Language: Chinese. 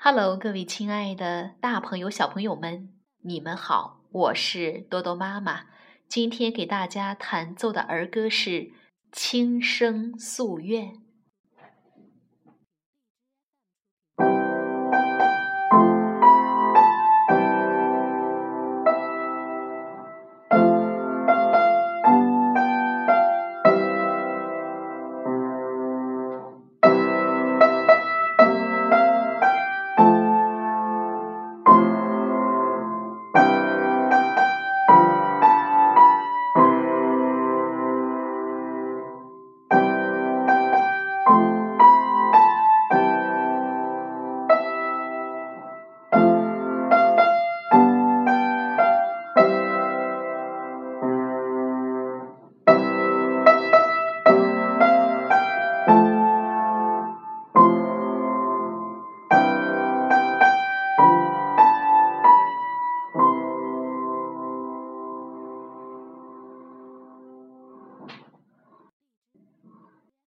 Hello，各位亲爱的大朋友、小朋友们，你们好，我是多多妈妈。今天给大家弹奏的儿歌是《轻声夙愿》。